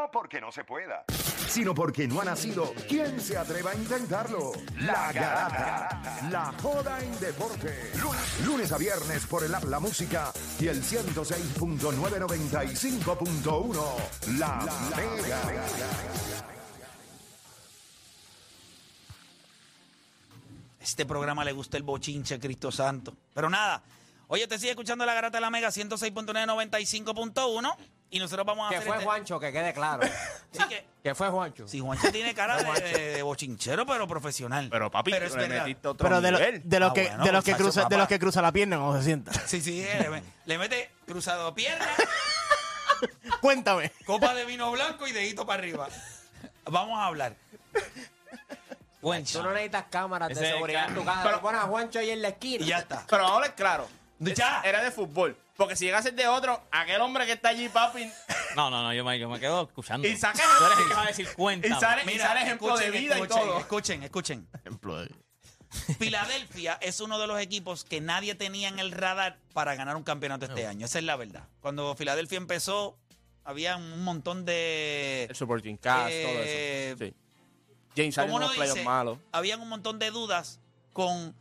No porque no se pueda, sino porque no ha nacido. ¿Quién se atreva a intentarlo? La Garata. La joda en deporte. Lunes, lunes a viernes por el app La Música y el 106.995.1. La, Mega. Este programa le gusta el bochinche, Cristo Santo. Pero nada, oye, te sigue escuchando la garata de la Mega 106.995.1 y nosotros vamos a Que hacer fue este- Juancho, que quede claro. Sí, que, que fue Juancho. sí, Juancho tiene cara de, Juancho. de- de bochinchero, pero profesional. Pero papi, pero es tú le verdad. metiste otro Pero de, lo- nivel. de los Ah, que, bueno, de los que muchacho, cruza, de papá. los que cruza la pierna cuando se sienta. Sí, sí, eh, le, le mete cruzado pierna, Cuéntame. copa de vino blanco y dedito para arriba. Vamos a hablar. Tú Juancho. no necesitas cámaras de Ese es seguridad en tu casa. Pero- pones a Juancho ahí en la esquina. Y ya está. Pero ahora es claro. Ya. Era de fútbol. Porque si llega a ser de otro, aquel hombre que está allí, papi, No, no, no, yo me, yo me quedo escuchando. y saca Tú eres el que va a decir cuenta. y sale, y Mira, sale ejemplo de escuchen, vida y escuchen, todo. Escuchen, escuchen. Ejemplo de- Filadelfia es uno de los equipos que nadie tenía en el radar para ganar un campeonato este año. Esa es la verdad. Cuando Filadelfia empezó, había un montón de. El supporting cast, Eh, todo eso. Sí. James Harden ¿Cómo en uno los playoffs dice? malos. Habían un montón de dudas con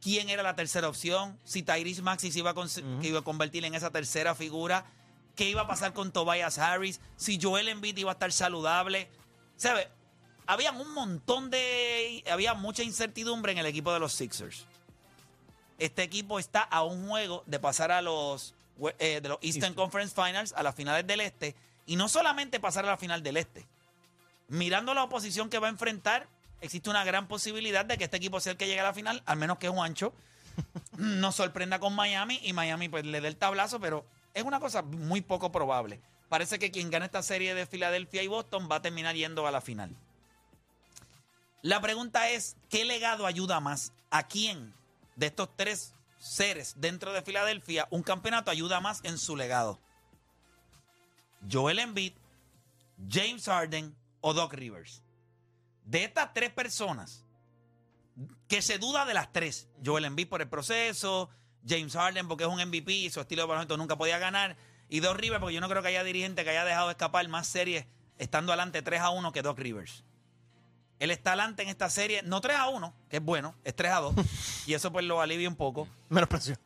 quién era la tercera opción, si Tyrese Maxey se iba a, que iba a convertir en esa tercera figura, qué iba a pasar con Tobias Harris, si Joel Embiid iba a estar saludable. ¿Sabes? Habían un montón de... Había mucha incertidumbre en el equipo de los Sixers. Este equipo está a un juego de pasar a los, eh, de los Eastern Conference Finals, a las finales del Este, y no solamente pasar a la final del Este. Mirando la oposición que va a enfrentar, existe una gran posibilidad de que este equipo sea el que llegue a la final, al menos que Juancho nos sorprenda con Miami y Miami pues le dé el tablazo, pero es una cosa muy poco probable. Parece que quien gane esta serie de Filadelfia y Boston va a terminar yendo a la final. La pregunta es, ¿qué legado ayuda más? ¿A quién de estos tres seres dentro de Filadelfia un campeonato ayuda más en su legado? Joel Embiid, James Harden o Doc Rivers. De estas tres personas, que se duda de las tres, Joel Embiid por el proceso, James Harden porque es un MVP y su estilo de baloncesto nunca podía ganar, y Doc Rivers porque yo no creo que haya dirigente que haya dejado escapar más series estando adelante 3 a 1 que Doc Rivers. Él está adelante en esta serie, no 3 a 1, que es bueno, es 3 a 2, y eso pues lo alivia un poco. Menos presión.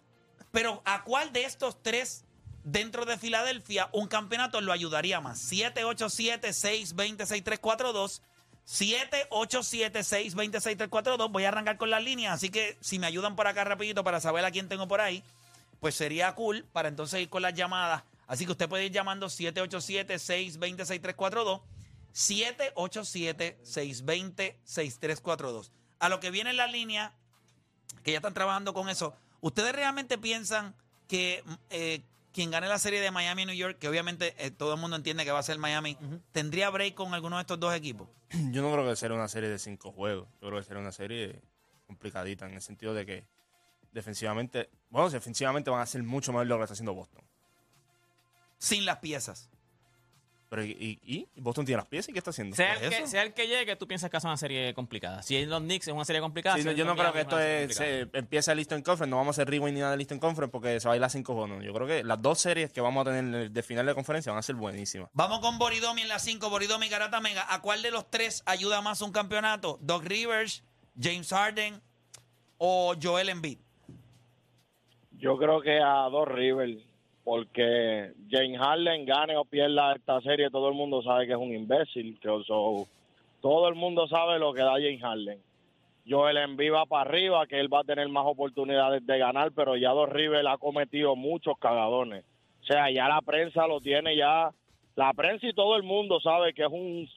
Pero ¿a cuál de estos tres dentro de Filadelfia un campeonato lo ayudaría más? 787-620-6342. 787-620-6342. Voy a arrancar con las líneas, así que si me ayudan por acá rapidito para saber a quién tengo por ahí, pues sería cool para entonces ir con las llamadas. Así que usted puede ir llamando 787-620-6342. 787-620-6342. A lo que viene en la línea, que ya están trabajando con eso, ¿ustedes realmente piensan que eh, quien gane la serie de Miami y New York, que obviamente eh, todo el mundo entiende que va a ser Miami, tendría break con alguno de estos dos equipos? Yo no creo que sea una serie de cinco juegos. Yo creo que será una serie complicadita en el sentido de que defensivamente, bueno, defensivamente van a hacer mucho más lo que está haciendo Boston. Sin las piezas. Pero ¿y, y, y Boston tiene las piezas y qué está haciendo? Sea el, que, eso. sea el que llegue, tú piensas que es una serie complicada. Si es los Knicks es una serie complicada. Sí, si no, es yo no creo que esto es, se- empieza el Eastern Conference, no vamos a hacer rewind ni nada del Eastern Conference porque se va a ir las cinco juegos. Yo creo que las dos series que vamos a tener de final de conferencia van a ser buenísimas. Vamos con Boridomi en la 5, Boridomi Garata Mega. ¿A cuál de los tres ayuda más un campeonato? ¿Doc Rivers, James Harden o Joel Embiid? Yo creo que a dos Rivers, porque James Harden gane o pierda esta serie, todo el mundo sabe que es un imbécil. Que todo el mundo sabe lo que da James Harden. Joel Embiid para arriba, que él va a tener más oportunidades de ganar, pero ya Dos River ha cometido muchos cagadones. O sea, ya la prensa lo tiene ya, la prensa y todo el mundo sabe que es un,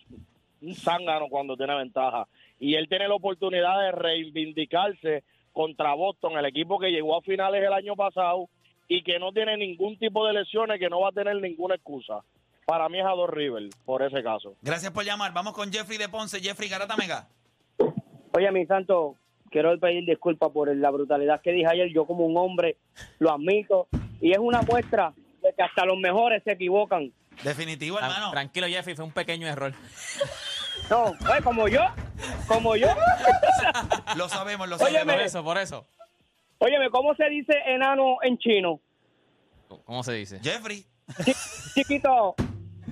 un zángano cuando tiene ventaja. Y él tiene la oportunidad de reivindicarse contra Boston, el equipo que llegó a finales el año pasado y que no tiene ningún tipo de lesiones, que no va a tener ninguna excusa. Para mí es a Dos River, por ese caso. Gracias por llamar. Vamos con Jeffrey de Ponce. Jeffrey Garata Mega. Oye, mi santo, quiero pedir disculpas por la brutalidad que dije ayer. Yo como un hombre lo admito y es una muestra de que hasta los mejores se equivocan. Definitivo, hermano. Tranquilo, Jeffrey, fue un pequeño error. No, oye, como yo, como yo. Lo sabemos, lo Óyeme. Por sabemos. eso, por eso. Óyeme, ¿cómo se dice enano en chino? ¿Cómo se dice? Jeffrey, Chiquito,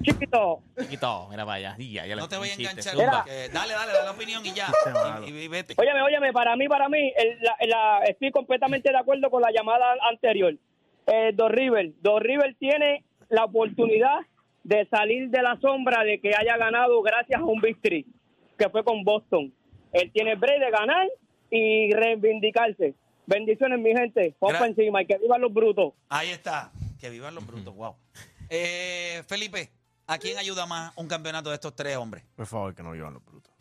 chiquito. Quito, mira para allá. Ya, ya le- no te voy a enganchar. dale, dale, dale la opinión y ya. Y, y- vete. Óyeme, óyeme, para mí, para mí, el- la- la- estoy completamente de acuerdo con la llamada anterior. Eh, Dos River, Dos River tiene la oportunidad de salir de la sombra de que haya ganado gracias a un victory, que fue con Boston. Él tiene el break de ganar y reivindicarse. Bendiciones, mi gente. Pa' encima y que vivan los brutos. Ahí está. Que vivan los brutos, wow. Eh, Felipe, ¿a quién ayuda más un campeonato de estos tres hombres? Por favor, que no vivan los brutos.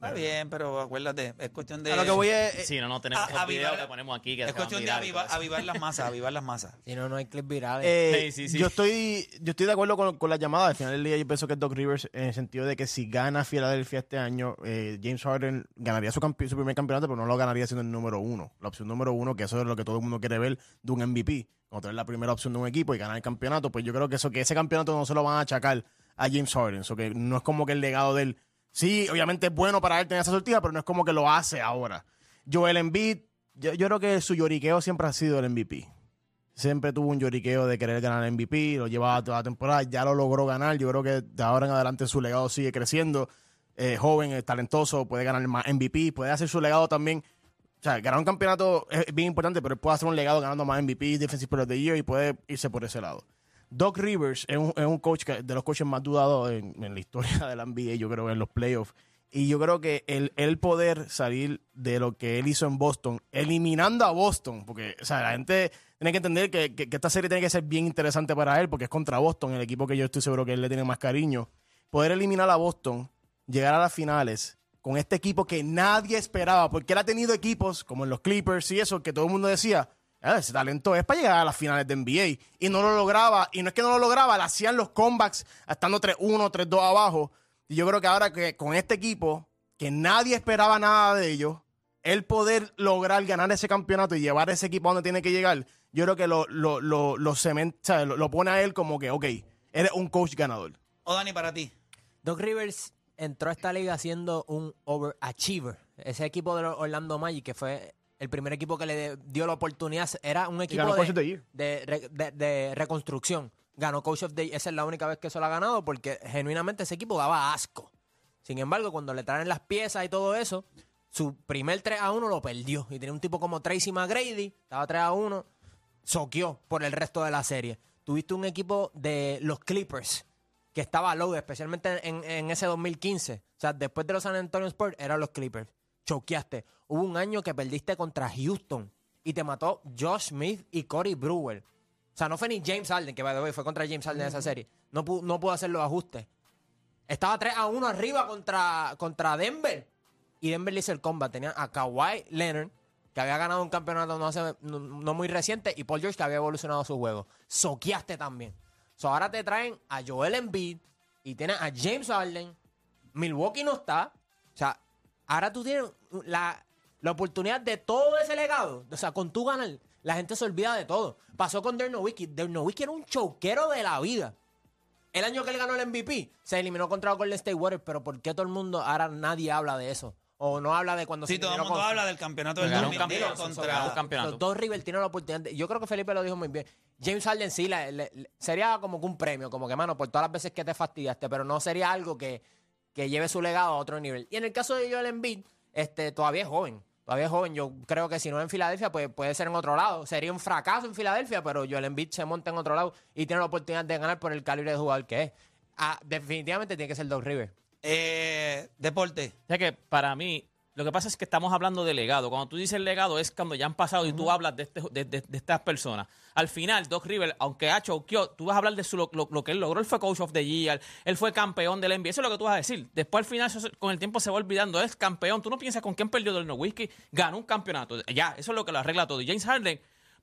Está bien, pero acuérdate, es cuestión de. A lo que voy es. Sí, no, no tenemos A- avivar- videos que ponemos aquí. Que es cuestión de avivar, avivar las masas, avivar las masas. Si no, no hay clips virales. Eh, Sí, sí, sí. Yo estoy yo estoy de acuerdo con, con la llamada. Al final del día yo pienso que es Doc Rivers en el sentido de que si gana Filadelfia este año, eh, James Harden ganaría su, campe- su primer campeonato, pero no lo ganaría siendo el número uno. La opción número uno, que eso es lo que todo el mundo quiere ver de un MVP. Cuando tener la primera opción de un equipo y ganar el campeonato, pues yo creo que eso que ese campeonato no se lo van a achacar a James Harden. So que no es como que el legado de él. Sí, obviamente es bueno para él tener esa sortida, pero no es como que lo hace ahora. Joel Embiid, yo, yo creo que su lloriqueo siempre ha sido el MVP siempre tuvo un lloriqueo de querer ganar el MVP, lo llevaba toda la temporada, ya lo logró ganar. Yo creo que de ahora en adelante su legado sigue creciendo. Eh, joven, talentoso, puede ganar más MVP, puede hacer su legado también. O sea, ganar un campeonato es bien importante, pero él puede hacer un legado ganando más MVP, Defensive Player of the y puede irse por ese lado. Doc Rivers es un, es un coach que, de los coaches más dudados en, la historia de la NBA, yo creo, en los playoffs. Y yo creo que el, el poder salir de lo que él hizo en Boston, eliminando a Boston, porque o sea, la gente tiene que entender que, que- que esta serie tiene que ser bien interesante para él, porque es contra Boston, el equipo que yo estoy seguro que él le tiene más cariño. Poder eliminar a Boston, llegar a las finales con este equipo que nadie esperaba, porque él ha tenido equipos como en los Clippers y eso, que todo el mundo decía, "Ah, ese talento es para llegar a las finales de NBA. Y no lo lograba, y no es que no lo lograba, le hacían los comebacks estando 3-1, 3-2 abajo. Y yo creo que ahora que con este equipo, que nadie esperaba nada de ellos, el poder lograr ganar ese campeonato y llevar ese equipo a donde tiene que llegar, yo creo que lo, lo, lo, lo, cemen- o sea, lo- lo pone a él como que, ok, eres un coach ganador. O Dani, para ti. Doc Rivers entró a esta liga siendo un overachiever. Ese equipo de los Orlando Magic, que fue el primer equipo que le dio la oportunidad, era un equipo de- de reconstrucción. Ganó Coach of the Year. Esa es la única vez que eso lo ha ganado porque genuinamente ese equipo daba asco. Sin embargo, cuando le traen las piezas y todo eso, su primer 3 a 1 lo perdió. Y tenía un tipo como Tracy McGrady, estaba 3 a 1, soqueó por el resto de la serie. Tuviste un equipo de los Clippers que estaba low, especialmente en, en ese 2015. O sea, después de los San Antonio Spurs, eran los Clippers. Choqueaste. Hubo un año que perdiste contra Houston y te mató Josh Smith y Corey Brewer. O sea, no fue ni James Harden, que by the way, fue contra James Harden en esa serie. No, pu- no pudo hacer los ajustes. Estaba 3 a 1 arriba contra, contra Denver. Y Denver le hizo el combat. Tenía a Kawhi Leonard, que había ganado un campeonato no, hace- no, no muy reciente, y Paul George, que había evolucionado su juego. Soqueaste también. So, ahora te traen a Joel Embiid y tienes a James Harden. Milwaukee no está. O sea, ahora tú tienes la, la oportunidad de todo ese legado. O sea, con tu ganar, la gente se olvida de todo. Pasó con Dirk Nowitzki. Dirk Nowitzki era un choquero de la vida. El año que él ganó el MVP, se eliminó contra Golden State Warriors, pero ¿por qué todo el mundo, ahora nadie habla de eso? O no habla de cuando Sí, se todo el mundo con- habla del campeonato del Ganó un 2010 campeonato, contra... un campeonato. Los dos River tienen la oportunidad. de- yo creo que Felipe lo dijo muy bien. James Harden sí sería como que un premio, como que, mano, por todas las veces que te fastidiaste, pero no sería algo que, que lleve su legado a otro nivel. Y en el caso de Joel Embiid, este, todavía es joven. Todavía es joven. Yo creo que si no en Filadelfia, pues puede ser en otro lado. Sería un fracaso en Filadelfia, pero Joel Embiid se monta en otro lado y tiene la oportunidad de ganar por el calibre de jugador que es. Ah, definitivamente tiene que ser Doc River. Eh, deporte. O sea que para mí, lo que pasa es que estamos hablando de legado. Cuando tú dices legado es cuando ya han pasado y tú hablas de, este- de, de- de estas personas. Al final, Doc River, aunque ha choqueado, tú vas a hablar de su, lo, lo- lo que él logró. Él fue coach of the year, él fue campeón del NBA. Eso es lo que tú vas a decir. Después, al final, eso con el tiempo se va olvidando. Es campeón. Tú no piensas con quién perdió del Nowitzki. Ganó un campeonato. Ya, eso es lo que lo arregla todo. Y James Harden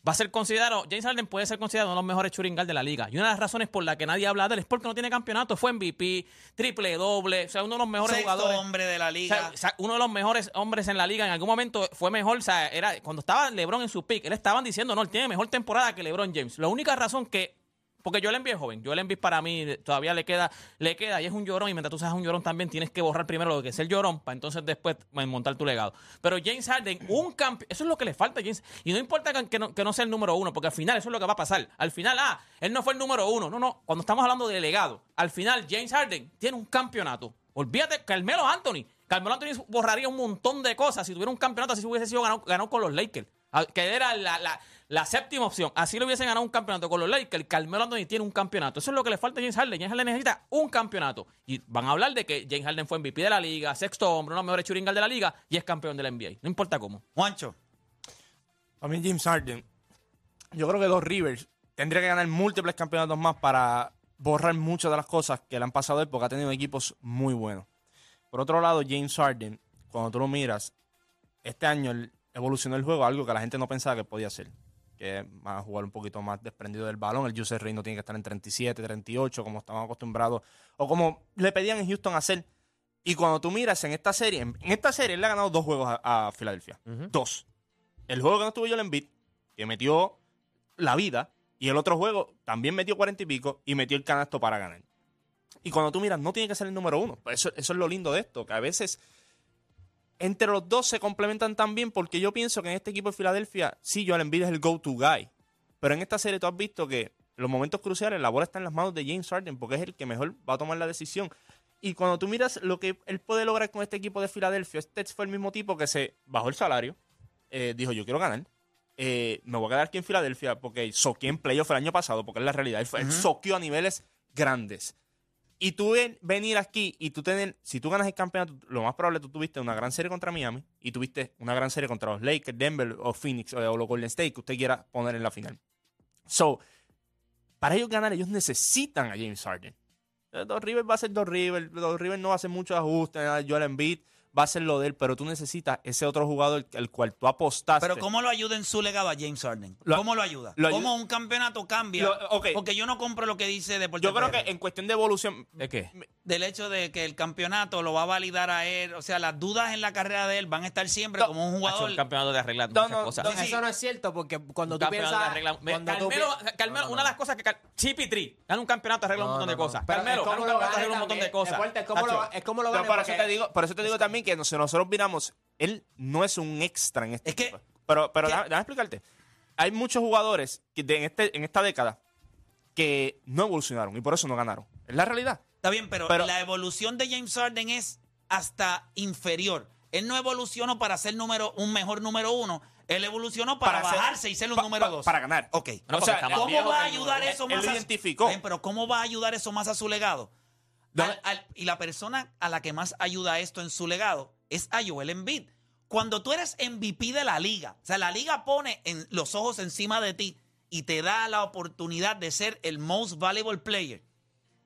va a ser considerado, James Harden puede ser considerado uno de los mejores shooting guard de la liga. Y una de las razones por la que nadie habla de él es porque no tiene campeonato. Fue MVP, triple doble, o sea, uno de los mejores Sexto jugadores. hombre de la liga. sea, o sea, uno de los mejores hombres en la liga en algún momento fue mejor, o sea, era cuando estaba LeBron en su pick, él estaban diciendo, no, él tiene mejor temporada que LeBron James. La única razón que porque Joel Embiid es joven, Joel Embiid para mí todavía le queda le queda y es un llorón y mientras tú seas un llorón también tienes que borrar primero lo que es el llorón para entonces después eh, montar tu legado. Pero James Harden, un campeón, eso es lo que le falta a James y no importa que, no, sea el número uno, porque al final eso es lo que va a pasar. Al final, ah, él no fue el número uno, no, no, cuando estamos hablando de legado, al final James Harden tiene un campeonato. Olvídate, Carmelo Anthony. Carmelo Anthony borraría un montón de cosas si tuviera un campeonato, así hubiese sido ganado, ganado con los Lakers. Ah, Que era la- la séptima opción. Así lo hubiesen ganado un campeonato con los Lakers. Carmelo Anthony tiene un campeonato. Eso es lo que le falta a James Harden. James Harden necesita un campeonato. Y van a hablar de que James Harden fue MVP de la liga, sexto hombre, uno de los mejores guard de la liga y es campeón de la NBA. No importa cómo. Juancho. A mí James Harden, yo creo que los Rivers tendría que ganar múltiples campeonatos más para borrar muchas de las cosas que le han pasado a él porque ha tenido equipos muy buenos. Por otro lado, James Harden, cuando tú lo miras, este año él evolucionó el juego a algo que la gente no pensaba que podía hacer. Que va a jugar un poquito más desprendido del balón. El user rate no tiene que estar en 37, 38, como estaban acostumbrados. O como le pedían en Houston hacer. Y cuando tú miras en esta serie, en en esta serie él le ha ganado dos juegos a, a Filadelfia. Dos. El juego que no estuvo Joel Embiid, que metió la vida, y el otro juego también metió cuarenta y pico y metió el canasto para ganar. Y cuando tú miras, no tiene que ser el número uno. Pues Eso, eso es lo lindo de esto, que a veces entre los dos se complementan tan bien porque yo pienso que en este equipo de Filadelfia, sí, Joel Embiid es el go-to guy. Pero en esta serie tú has visto que los momentos cruciales, la bola está en las manos de James Harden porque es el que mejor va a tomar la decisión. Y cuando tú miras lo que él puede lograr con este equipo de Filadelfia, este fue el mismo tipo que se bajó el salario, eh, dijo yo quiero ganar, eh, me voy a quedar aquí en Filadelfia porque soqué en playoff el año pasado, porque es la realidad, él, fue- él soqueó a niveles grandes. Y tú ven- venir aquí y tú tener, si tú ganas el campeonato, lo más probable tú tuviste una gran serie contra Miami y tuviste una gran serie contra los Lakers, Denver o Phoenix o, o los Golden State que usted quiera poner en la final. So, para ellos ganar, ellos necesitan a James Harden. Eh, Dos Rivers va a ser Dos Rivers, Dos Rivers no va muchos ajustes, Joel Embiid va a ser lo de él, pero tú necesitas ese otro jugador el cual tú apostaste. Pero ¿cómo lo ayuda en su legado a James Harden? ¿Cómo lo ayuda? lo ¿Cómo un campeonato cambia? Lo- ok. Porque yo no compro lo que dice Deportes Yo creo PR. que en cuestión de evolución, ¿De qué? del hecho de que el campeonato lo va a validar a él, o sea, las dudas en la carrera de él van a estar siempre No, como un jugador. un campeonato de arreglar No, muchas no, cosas. Sí. Eso no es cierto porque cuando Un tú piensas... de arregla- tú Carmelo, pi- una de las cosas que Car- Tree gana un campeonato arregla un montón de cosas. Pero Carmelo es gana como un lo campeonato arregla un montón de cosas. Es como lo- es como lo Pero por eso te digo también que si nosotros miramos, él no es un extra en este Es que- equipo. Pero, pero que- déjame, déjame explicarte. Hay muchos jugadores que de- en, este, en esta década que no evolucionaron y por eso no ganaron. Es la realidad. Está bien, pero, Pero- la evolución de James Harden es hasta inferior. Él no evolucionó para ser número, un mejor número uno. Él evolucionó para, Para ser- bajarse y ser un pa- número pa- dos. para ganar. Ok. No, O sea, ¿Cómo va a ayudar eso Él más lo a- identificó. Bien, pero ¿cómo va a ayudar eso más a su legado? Y la persona a la que más ayuda esto en su legado es a Joel Embiid. Cuando tú eres MVP de la liga, o sea, la liga pone en, los ojos encima de ti y te da la oportunidad de ser el most valuable player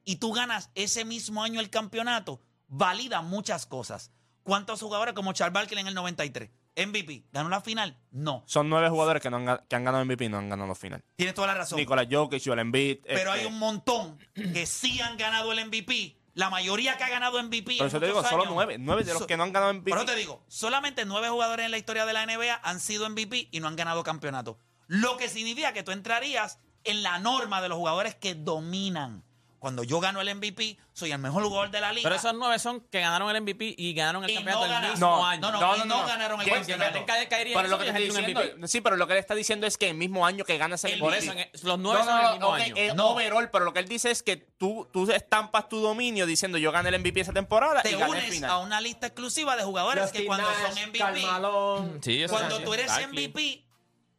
y tú ganas ese mismo año el campeonato, valida muchas cosas. ¿Cuántos jugadores como Charles Barkley en el 93? MVP, ¿ganó la final? No. Son nueve jugadores que, no han, que han ganado MVP y no han ganado final. Tienes toda la razón. Nicolás Jokic, Joel Embiid. Pero este, hay un montón que sí han ganado el MVP. La mayoría que ha ganado MVP. Por eso te digo, solo nueve. Nueve de los So- que no han ganado MVP. Pero te digo, solamente nueve jugadores en la historia de la NBA han sido MVP y no han ganado campeonato. Lo que significa que tú entrarías en la norma de los jugadores que dominan. Cuando yo gano el MVP, soy el mejor jugador de la liga. Pero esos nueve son que ganaron el MVP y ganaron el Y campeonato no mismo No, año. no, no, y no ganaron el campeonato. Pero eso lo que diciendo, MVP. sí, pero lo que le está diciendo es que el mismo año que ganas el Por MVP. eso, en- los nueve son el mismo año. es No. overall, pero lo que él dice es que tú, tú estampas tu dominio diciendo yo gané el MVP esa temporada te y gané el unes final. a una lista exclusiva de jugadores Los que cuando Nash, son MVP, Carmalón. Sí, eso cuando tú eres. MVP,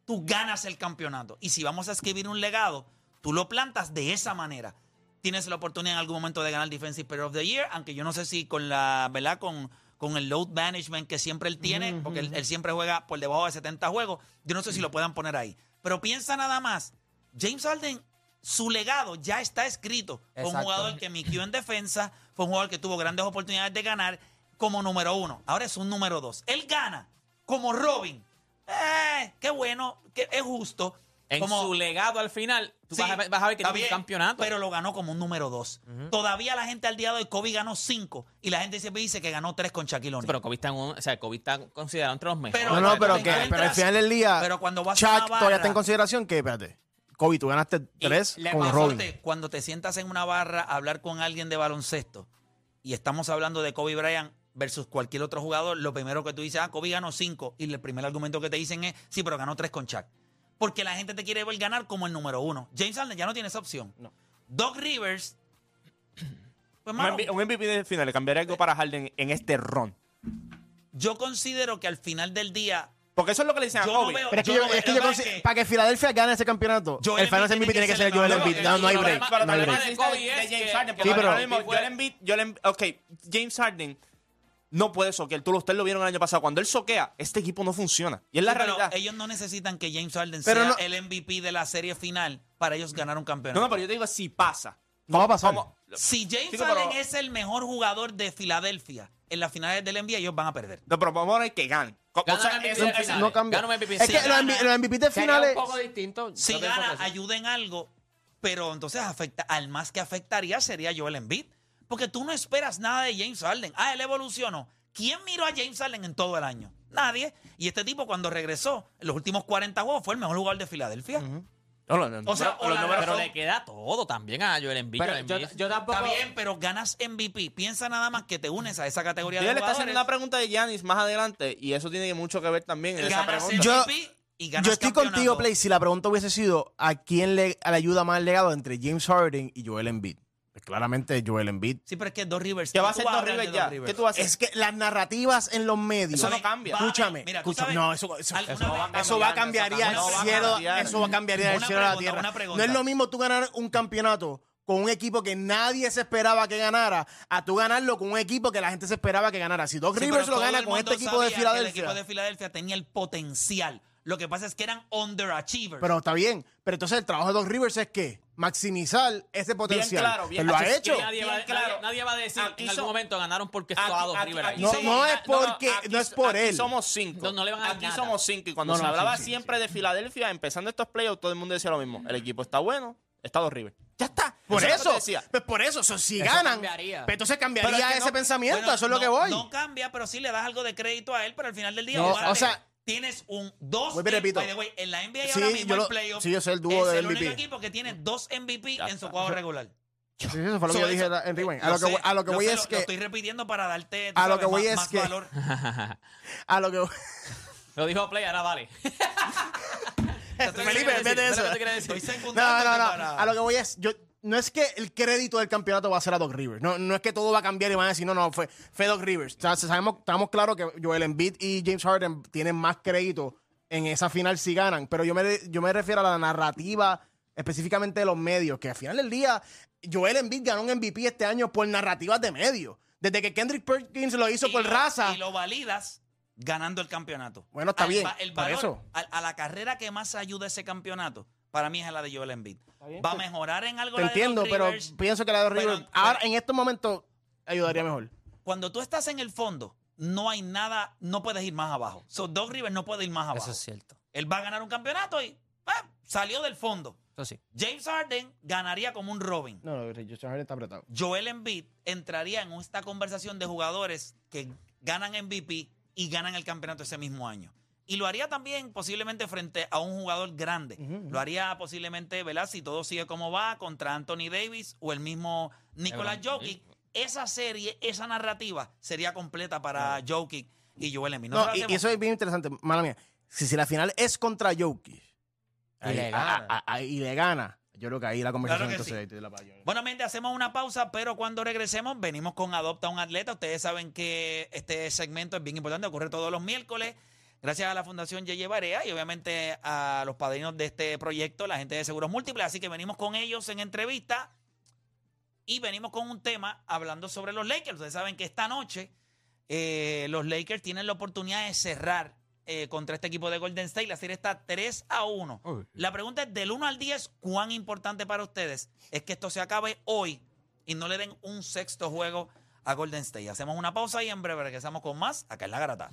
tú ganas el campeonato. Y si vamos a escribir un legado, tú lo plantas de esa manera. Tienes la oportunidad en algún momento de ganar Defensive Player of the Year, aunque yo no sé si con la, ¿verdad? Con, con el load management que siempre él tiene, porque él, él siempre juega por debajo de 70 juegos, yo no sé si lo puedan poner ahí. Pero piensa nada más, James Harden, su legado ya está escrito. Fue un jugador que miquió en defensa, fue un jugador que tuvo grandes oportunidades de ganar como número uno. Ahora es un número dos. Él gana como Robin. Eh, qué bueno, que es justo. En como, su legado al final, tú Sí, vas, a, ver- vas a ver que está tiene un bien, campeonato. Pero lo ganó como un número dos. Todavía la gente al día de hoy, Kobe ganó cinco. Y la gente siempre dice que ganó tres con Shaquille O'Neal. pero Kobe está, en un- o sea, Kobe está considerado entre los mejores. Pero- No, no, pero, que, pero al final del día, pero cuando vas a Chuck una todavía barra- está en consideración que, espérate, Kobe, tú ganaste tres le con Robin. Cuando te sientas en una barra a hablar con alguien de baloncesto y estamos hablando de Kobe Bryant versus cualquier otro jugador, lo primero que tú dices, ah, Kobe ganó cinco. Y el primer argumento que te dicen es, sí, pero ganó tres con Chuck. Porque la gente te quiere ver ganar como el número uno. James Harden ya no tiene esa opción. No. Doc Rivers. Pues, Un mano, MVP, un MVP de final, le cambiaría algo para Harden en este ron. yo considero que al final del día. Porque eso es lo que le dicen a no Kobe. Pero es que Yo es que que- para que Filadelfia gane ese campeonato, Joel el final MVP tiene que ser Joel el Embiid. No, no hay break. No hay break. James Harden, Sí, pero- Joel Embiid, Joel Embiid- ok, James Harden no puede soquear. Tú, ustedes lo vieron el año pasado. Cuando él soquea, este equipo no funciona. Y es la Sí, pero realidad. ellos no necesitan que James Harden Pero sea no- el MVP de la serie final para ellos ganar un campeonato. No, no, pero yo te digo si pasa. No va a pasar. Si James Chico, pero- Harden es el mejor jugador de Filadelfia en las finales del NBA, ellos van a perder. No, pero vamos a ver que gane. O Gana sea, un MVP eso- de eso- finales. No cambia. Gana un MVP. Es Si que los gana- MVP los MVP de Sería finales. un poco distinto. Si gana, que sí. ayuda en algo, pero entonces afecta, al más que afectaría sería Joel Embiid. Porque tú no esperas nada de James Harden. Ah, él evolucionó. ¿Quién miró a James Harden en todo el año? Nadie. Y este tipo cuando regresó, en los últimos 40 juegos, fue el mejor jugador de Filadelfia. No, no, no. O sea, Pero la le queda todo también a Joel Embiid. Pero Joel yo, Embiid. yo tampoco. Está bien, pero ganas MVP. Piensa nada más que te unes a esa categoría Ella de le está jugadores. haciendo una pregunta de Giannis más adelante y eso tiene mucho que ver también en esa ganas pregunta. Yo- MVP y ganas Yo estoy contigo. Play. Si la pregunta hubiese sido a quién le, le ayuda más el legado entre James Harden y Joel Embiid. Claramente Joel Embiid. Sí, pero es que Dos Rivers. ¿Qué va a hacer Dos Rivers ya? ¿Qué tú vas a hacer? Es que las narrativas en los medios. Eso no cambia. Escúchame, mira, escúchame. No, eso, eso, ¿Alguna eso, vez- va- eso va a cambiaría el no va a cielo. cambiar. Eso va a cambiaría el cielo a la tierra. No es lo mismo tú ganar un campeonato con un equipo que nadie se esperaba que ganara a tú ganarlo con un equipo que la gente se esperaba que ganara. Si Doc Sí, Rivers lo gana el con este equipo de que El Filadelfia. equipo de Filadelfia tenía el potencial. Lo que pasa es que eran underachievers. Pero está bien. Pero entonces el trabajo de Doc Rivers es que maximizar ese potencial. claro, bien- lo ha hecho. Nadie, Bien va, claro. nadie- nadie va a decir Aquí en algún so- momento ganaron porque Aquí- estaba Dos aquí- Rivers ahí. aquí No, somos- no es porque- aquí no es por aquí él. somos cinco. No, no le van a dar Aquí nada. somos cinco. Y cuando No, se hablaba sí, sí, siempre de Filadelfia, empezando estos playoffs, todo el mundo decía lo mismo. El equipo está bueno, está dos Rivers. Ya está. Por eso, decía. pues por eso, so, si Eso ganan, cambiaría. pues entonces cambiaría Pero es que ese no- pensamiento, Bueno, eso es lo que voy. No cambia, pero sí le das algo de crédito a él, pero al final del día, o sea- tienes un dos. Vuelvo y repito. by the way, en la NBA Sí, ahora mismo yo el lo- playoff sí, yo sé el dúo es el único MVP. equipo que tiene dos MVP Ya en su está. juego regular. Sí, eso fue lo que So, yo dije eso- en Rewind. A Lo lo que, sé, voy- a lo que lo voy sé, es lo- Lo que. estoy repitiendo para darte tú A lo que voy más, es más que- valor. A lo que voy. Lo dijo Play, ahora vale. Felipe, de eso. No, no, no. para- A lo que voy es. Yo, no es que el crédito del campeonato va a ser a Doc Rivers. No, no es que todo va a cambiar y van a decir, no, no, fue, fue Doc Rivers. O sea, sabemos, estamos claros que Joel Embiid y James Harden tienen más crédito en esa final si ganan. Pero yo me, yo me refiero a la narrativa específicamente de los medios, que al final del día, Joel Embiid ganó un MVP este año por narrativas de medios. Desde que Kendrick Perkins lo hizo y por lo- raza. Y lo validas ganando el campeonato. Bueno, está Al- bien, El por valor, eso. A, a la carrera que más ayuda ese campeonato, para mí es la de Joel Embiid. bien, Va a mejorar en algo Te la de Doc entiendo, pero Rivers. pienso que la de Pero- Rivers ahora, pero- en estos momentos ayudaría mejor. Cuando tú estás en el fondo, no hay nada, no puedes ir más abajo. So, Doc Rivers no puede ir más abajo. Eso es cierto. Él va a ganar un campeonato y ah, salió del fondo. Eso sí. James Harden ganaría como un Robin. No, no, Josh Harden está apretado. Joel Embiid entraría en esta conversación de jugadores que ganan MVP y ganan el campeonato ese mismo año. Y lo haría también posiblemente frente a un jugador grande. Lo haría posiblemente, ¿verdad? Si todo sigue como va, contra Anthony Davis o el mismo Nicolas. Jokic. Esa serie, esa narrativa sería completa para Jokic y Joel Embiid. No, y, eso es bien interesante, mala mía. Si, si la final es contra Jokic Y le gana. a- a- a- y le gana, yo creo que ahí la conversación Claro entonces sí. ahí la. Bueno, mente, hacemos una pausa, pero cuando regresemos venimos con Adopta a un Atleta. Ustedes saben que este segmento es bien importante, ocurre todos los miércoles. Gracias a la Fundación Yeye Barea y obviamente a los padrinos de este proyecto, la gente de Seguros Múltiples. Así que venimos con ellos en entrevista. Y venimos con un tema hablando sobre los Lakers. Ustedes saben que esta noche eh, los Lakers tienen la oportunidad de cerrar eh, contra este equipo de Golden State. La serie está 3 a 1. La pregunta es, del 1 al 10, ¿cuán importante para ustedes es que esto se acabe hoy y no le den un sexto juego a Golden State? Hacemos una pausa y en breve regresamos con más acá en La Garata.